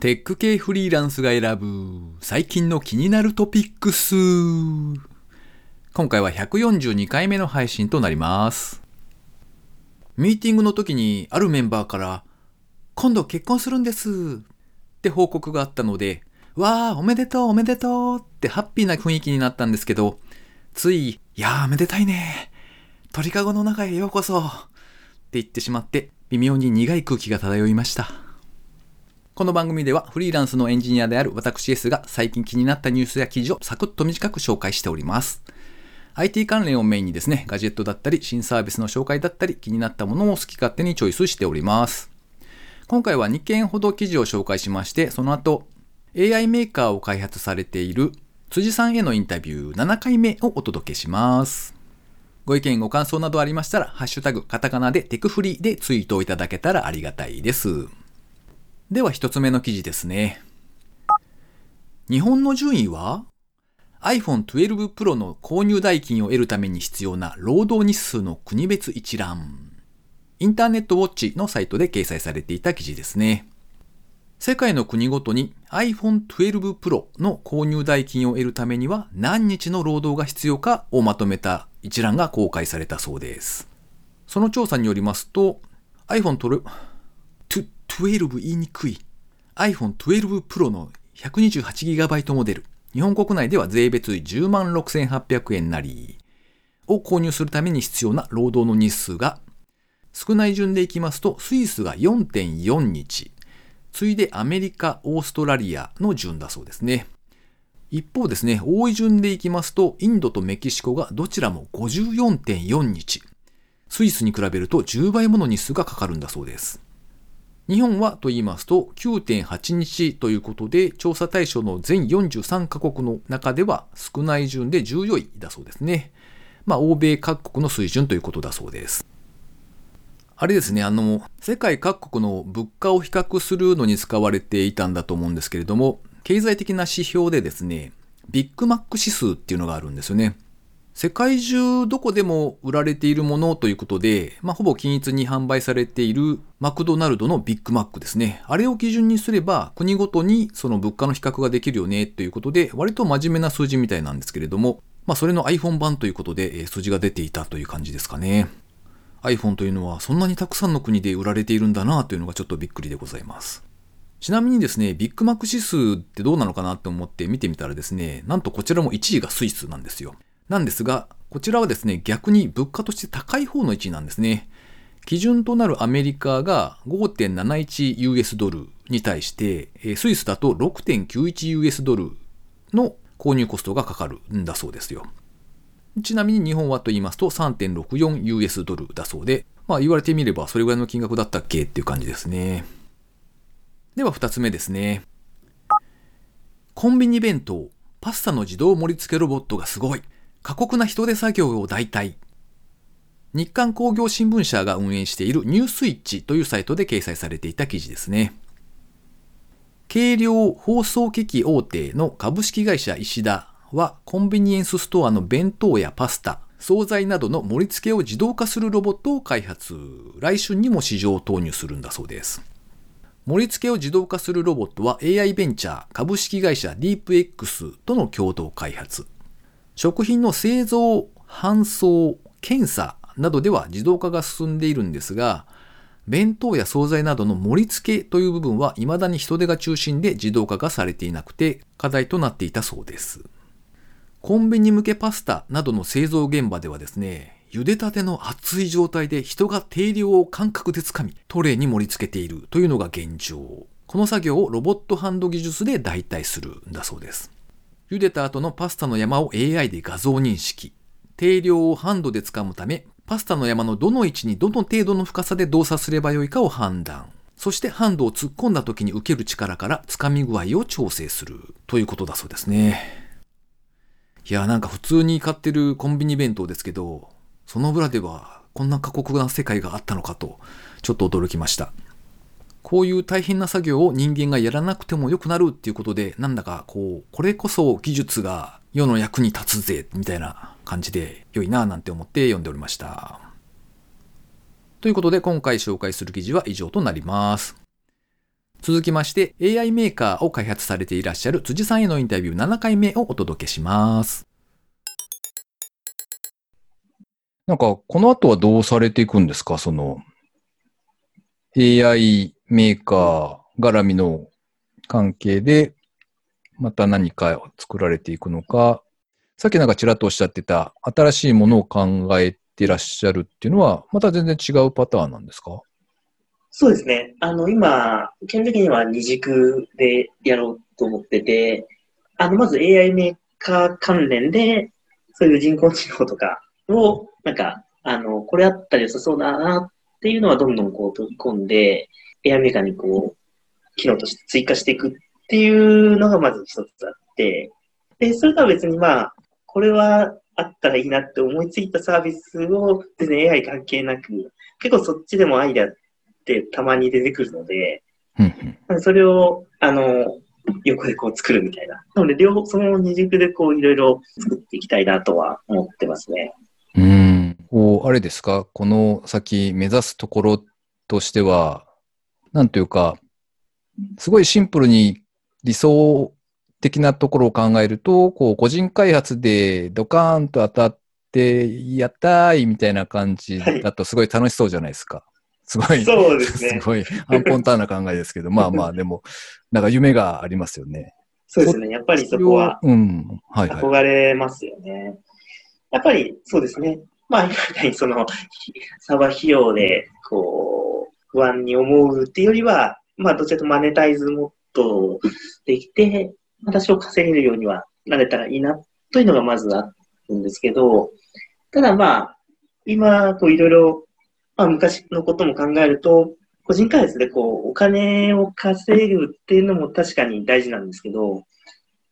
テック系フリーランスが選ぶ最近の気になるトピックス。今回は142回目の配信となります。ミーティングの時にあるメンバーから今度結婚するんですって報告があったので、わあ、おめでとうおめでとうってハッピーな雰囲気になったんですけど、つい、いやーめでたいね。鳥かごの中へようこそって言ってしまって微妙に苦い空気が漂いました。この番組ではフリーランスのエンジニアである私 S が最近気になったニュースや記事をサクッと短く紹介しております。IT 関連をメインにですね、ガジェットだったり、新サービスの紹介だったり、気になったものを好き勝手にチョイスしております。今回は2件ほど記事を紹介しまして、その後、AI メーカーを開発されている辻さんへのインタビュー7回目をお届けします。ご意見ご感想などありましたら、ハッシュタグ、カタカナでテクフリーでツイートをいただけたらありがたいです。では一つ目の記事ですね。日本の順位は iPhone 12 Pro の購入代金を得るために必要な労働日数の国別一覧。インターネットウォッチのサイトで掲載されていた記事ですね。世界の国ごとに iPhone 12 Pro の購入代金を得るためには何日の労働が必要かをまとめた一覧が公開されたそうです。その調査によりますと iPhone 12 12言いにくい iPhone 12 Pro の 128GB モデル日本国内では税別10万6800円なりを購入するために必要な労働の日数が少ない順でいきますとスイスが4.4日次いでアメリカ、オーストラリアの順だそうですね。一方ですね、多い順でいきますと、インドとメキシコがどちらも54.4日。スイスに比べると10倍もの日数がかかるんだそうです。日本はと言いますと9.8日ということで、調査対象の全43カ国の中では少ない順で14位だそうですね。まあ、欧米各国の水準ということだそうです。あれですね、あの、世界各国の物価を比較するのに使われていたんだと思うんですけれども、経済的な指標でですね、ビッグマック指数っていうのがあるんですよね。世界中どこでも売られているものということで、まあ、ほぼ均一に販売されているマクドナルドのビッグマックですね。あれを基準にすれば国ごとにその物価の比較ができるよねということで、割と真面目な数字みたいなんですけれども、まあ、それの iPhone 版ということで、数字が出ていたという感じですかね。iPhone というのはそんなにたくさんの国で売られているんだなというのがちょっとびっくりでございます。ちなみにですね、ビッグマック指数ってどうなのかなと思って見てみたらですね、なんとこちらも1位がスイスなんですよ。なんですが、こちらはですね、逆に物価として高い方の1位なんですね。基準となるアメリカが 5.71US ドルに対して、スイスだと 6.91US ドルの購入コストがかかるんだそうですよ。ちなみに日本はと言いますと 3.64US ドルだそうで、まあ言われてみればそれぐらいの金額だったっけっていう感じですね。では二つ目ですね。コンビニ弁当、パスタの自動盛り付けロボットがすごい。過酷な人手作業を代替。日刊工業新聞社が運営しているニュースイッチというサイトで掲載されていた記事ですね。軽量放送機器大手の株式会社石田はコンビニエンスストアの弁当やパスタ、惣菜などの盛り付けを自動化するロボットを開発。来春にも市場を投入するんだそうです。盛り付けを自動化するロボットは AI ベンチャー株式会社 DeepX との共同開発。食品の製造、搬送、検査などでは自動化が進んでいるんですが、弁当や惣菜などの盛り付けという部分は未だに人手が中心で自動化がされていなくて課題となっていたそうです。コンビニ向けパスタなどの製造現場ではですね、茹でたての熱い状態で人が定量を感覚でつかみ、トレーに盛り付けているというのが現状。この作業をロボットハンド技術で代替するんだそうです。茹でた後のパスタの山を AI で画像認識。定量をハンドで掴むため、パスタの山のどの位置にどの程度の深さで動作すればよいかを判断。そしてハンドを突っ込んだ時に受ける力から掴み具合を調整するということだそうですね。いや、なんか普通に買ってるコンビニ弁当ですけど、その裏ではこんな過酷な世界があったのかと、ちょっと驚きました。こういう大変な作業を人間がやらなくてもよくなるっていうことで、なんだかこう、これこそ技術が世の役に立つぜ、みたいな感じで良いなぁなんて思って読んでおりました。ということで今回紹介する記事は以上となります。続きまして AI メーカーを開発されていらっしゃる辻さんへのインタビュー7回目をお届けします。なんか、この後はどうされていくんですか？その、AI メーカー絡みの関係で、また何かを作られていくのか、さっきなんかちらっとおっしゃってた、新しいものを考えてらっしゃるっていうのは、また全然違うパターンなんですか？そうですね。あの、今、基本的には二軸でやろうと思ってて、あの、まず AI メーカー関連で、そういう人工知能とかを、なんか、あの、これあったら良さそうだなっていうのはどんどんこう取り込んで、AI メーカーにこう、機能として追加していくっていうのがまず一つあって、で、それとは別にまあ、これはあったらいいなって思いついたサービスを全然 AI 関係なく、結構そっちでもアイデアってたまに出てくるので、うんうんそれを、あの、横でこう作るみたいな。なので、両方、その二軸でこういろいろ作っていきたいなとは思ってますね。うーん。こう、あれですか？この先目指すところとしては、なんというか、すごいシンプルに理想的なところを考えると、こう、個人開発でドカーンと当たって、やったーいみたいな感じだとすごい楽しそうじゃないですか。すごい、そうですねすごい、アンポンターな考えですけど、まあまあ、でも、なんか夢がありますよね。そうですね。やっぱりそこはうん。はいはい。憧れますよね。やっぱりそうですね。まあ、今みたいにその、ひサーバー費用で、こう、不安に思うっていうよりは、まあ、どちらかととマネタイズもっとできて、まあ多少稼げるようにはなれたらいいな、というのがまずあるんですけど、ただまあ、今、こういろいろ、まあ昔のことも考えると、個人開発でこう、お金を稼ぐっていうのも確かに大事なんですけど、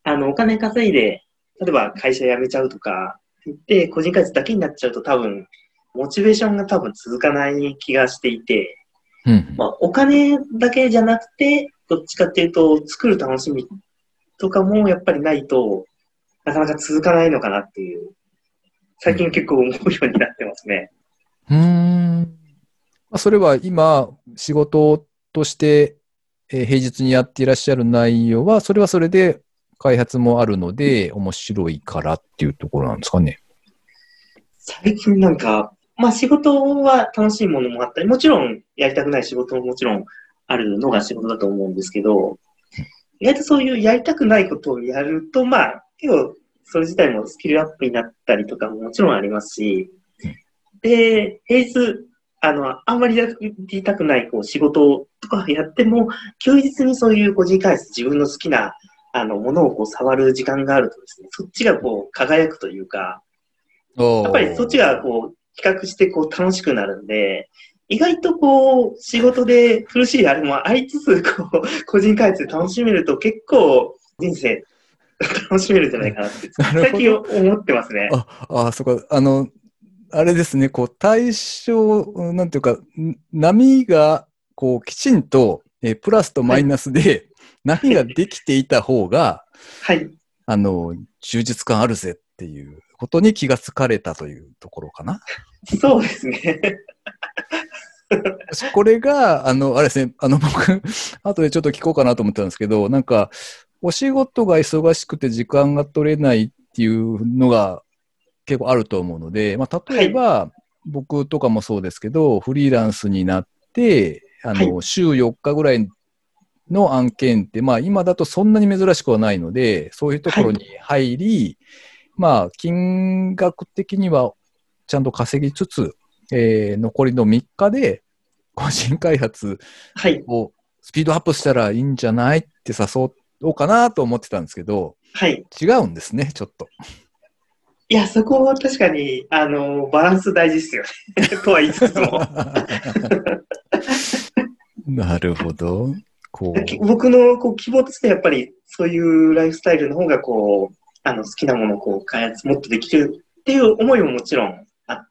あの、お金稼いで、例えば会社辞めちゃうとか、言って、個人開発だけになっちゃうと多分、モチベーションが多分続かない気がしていて、うんまあ、お金だけじゃなくて、どっちかっていうと、作る楽しみとかもやっぱりないとなかなか続かないのかなっていう、最近結構思うようになってますね。うーん。まあそれは今、仕事として、えー平日にやっていらっしゃる内容は、それはそれで開発もあるので、面白いからっていうところなんですかね。最近なんか、まあ仕事は楽しいものもあったり、もちろんやりたくない仕事ももちろんあるのが仕事だと思うんですけど、意外とそういうやりたくないことをやると、まあ結構それ自体もスキルアップになったりとかももちろんありますし、で、平日、あの、あんまりやりたくないこう仕事とかやっても、休日にそういう個人開発、自分の好きなあのものをこう触る時間があるとですね、そっちがこう輝くというか、やっぱりそっちがこう比較してこう楽しくなるんで、意外とこう仕事で苦しいあれもありつつ、こう個人開発で楽しめると結構人生楽しめるんじゃないかなって、最近思ってますね。あ、あ、そこ、あの、あれですね、こう、対象、うんなんていうか、ん波が、こう、きちんと、えープラスとマイナスで、波ができていた方が、はい。あの、充実感あるぜっていうことに気がつかれたというところかな。そうですね。私これが、あの、あれですね、あの、僕、後でちょっと聞こうかなと思ったんですけど、なんか、お仕事が忙しくて時間が取れないっていうのが結構あると思うので、まあ、例えば、僕とかもそうですけど、フリーランスになって、あの、週4日ぐらいの案件って、まあ、今だとそんなに珍しくはないので、そういうところに入り、まあ、金額的にはちゃんと稼ぎつつ、えー残りの3日で個人開発はい。をスピードアップしたらいいんじゃないって誘おうかなと思ってたんですけど、はい。違うんですね、ちょっと。いや、そこは確かに、あの、バランス大事ですよね。とは言いつつも。なるほど。こきう。僕のこう希望としてやっぱりそういうライフスタイルの方がこう、あの好きなものをこう開発もっとできるっていう思いももちろんあ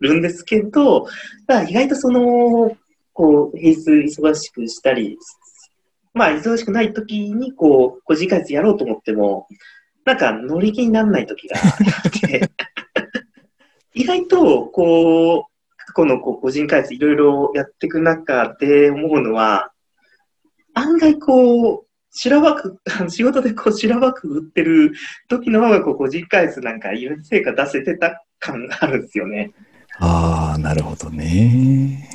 るんですけど、ただ意外とその、こう、平日忙しくしたり、まあ忙しくない時にこう、個人開発やろうと思っても、なんか乗り気にならない時があって、意外とこう、過去のこう個人開発いろいろやっていく中で思うのは、案外こう、修羅場く、あ の仕事でこう修羅場くぐってる時の方がこう、個人開発なんかいろ成果出せてた感があるんですよね。ああ、なるほどね。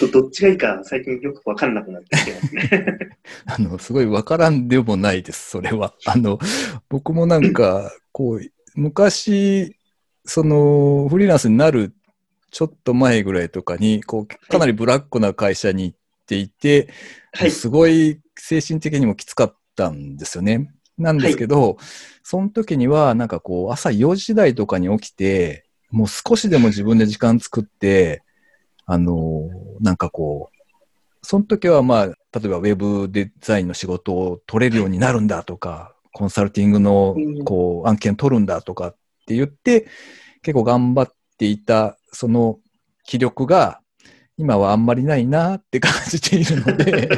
どどっちがいいか最近よくわかんなくなってきてますね。あの、すごいわからんでもないです、それは。あの、僕もなんか、こう、昔、その、フリーランスになるちょっと前ぐらいとかに、こう、かなりブラックな会社に行っていて、はい。すごい精神的にもきつかったんですよね。なんですけど、その時には、なんかこう、朝4時台とかに起きて、もう少しでも自分で時間作って、あの、なんかこう、その時はまあ、例えばウェブデザインの仕事を取れるようになるんだとか、コンサルティングのうんこう案件取るんだとかって言って、結構頑張っていた、その気力が、今はあんまりないなって感じているので、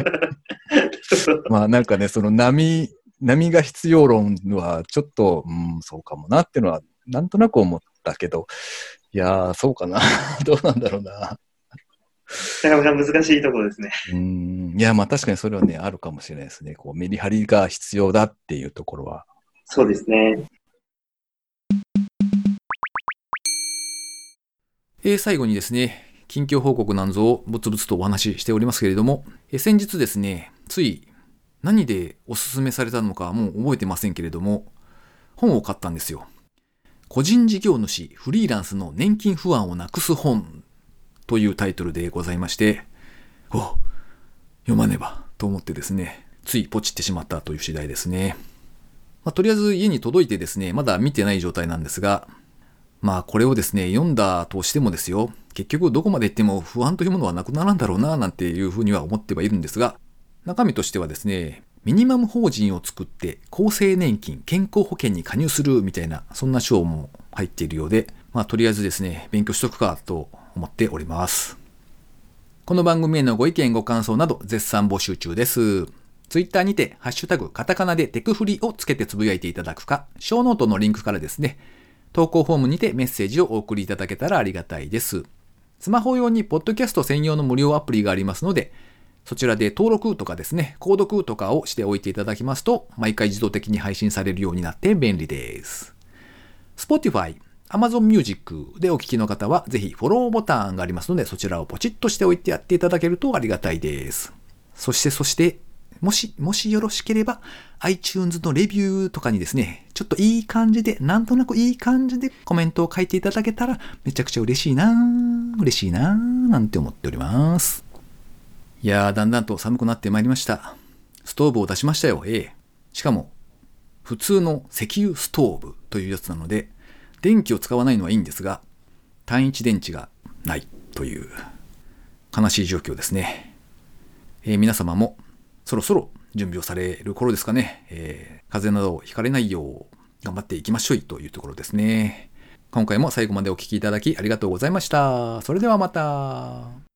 まあなんかね、その波、波が必要論はちょっと、うん、そうかもなっていうのは、なんとなく思ったけど、いやー、そうかな。どうなんだろうな。なかなか難しいところですね。うん。いや、まあ確かにそれはね、あるかもしれないですね。こう、メリハリが必要だっていうところは。そうですね。えー最後にですね、近況報告なんぞをぶつぶつとお話ししておりますけれども、え先日ですね、つい何でおすすめされたのかもう覚えてませんけれども、本を買ったんですよ。個人事業主フリーランスの年金不安をなくす本というタイトルでございまして、お読まねばと思ってですね、ついポチってしまったという次第ですね。まあ、とりあえず家に届いてですね、まだ見てない状態なんですが、まあこれをですね、読んだとしてもですよ、結局どこまで行っても不安というものはなくならんだろうな、なんていうふうには思ってはいるんですが、中身としてはですね、ミニマム法人を作って厚生年金、健康保険に加入するみたいな、そんな章も入っているようで、まあとりあえずですね、勉強しとくかと思っております。この番組へのご意見ご感想など絶賛募集中です。ツイッターにて、ハッシュタグ、カタカナでテクフリをつけてつぶやいていただくか、ショーノートのリンクからですね、投稿フォームにてメッセージをお送りいただけたらありがたいです。スマホ用にポッドキャスト専用の無料アプリがありますので、そちらで登録とかですね、購読とかをしておいていただきますと、毎回自動的に配信されるようになって便利です。Spotify、Amazon Music でお聞きの方は、ぜひフォローボタンがありますので、そちらをポチッとしておいてやっていただけるとありがたいです。そして、そして、もし、もしよろしければ、iTunes のレビューとかにですね、ちょっといい感じで、なんとなくいい感じでコメントを書いていただけたら、めちゃくちゃ嬉しいなぁ嬉しいなぁなんて思っております。いやー、だんだんと寒くなってまいりました。ストーブを出しましたよ、ええ。しかも、普通の石油ストーブというやつなので、電気を使わないのはいいんですが、単一電池がないという悲しい状況ですね。えー皆様もそろそろ準備をされる頃ですかね。えー風邪などをひかれないよう頑張っていきましょうというところですね。今回も最後までお聴きいただきありがとうございました。それではまた。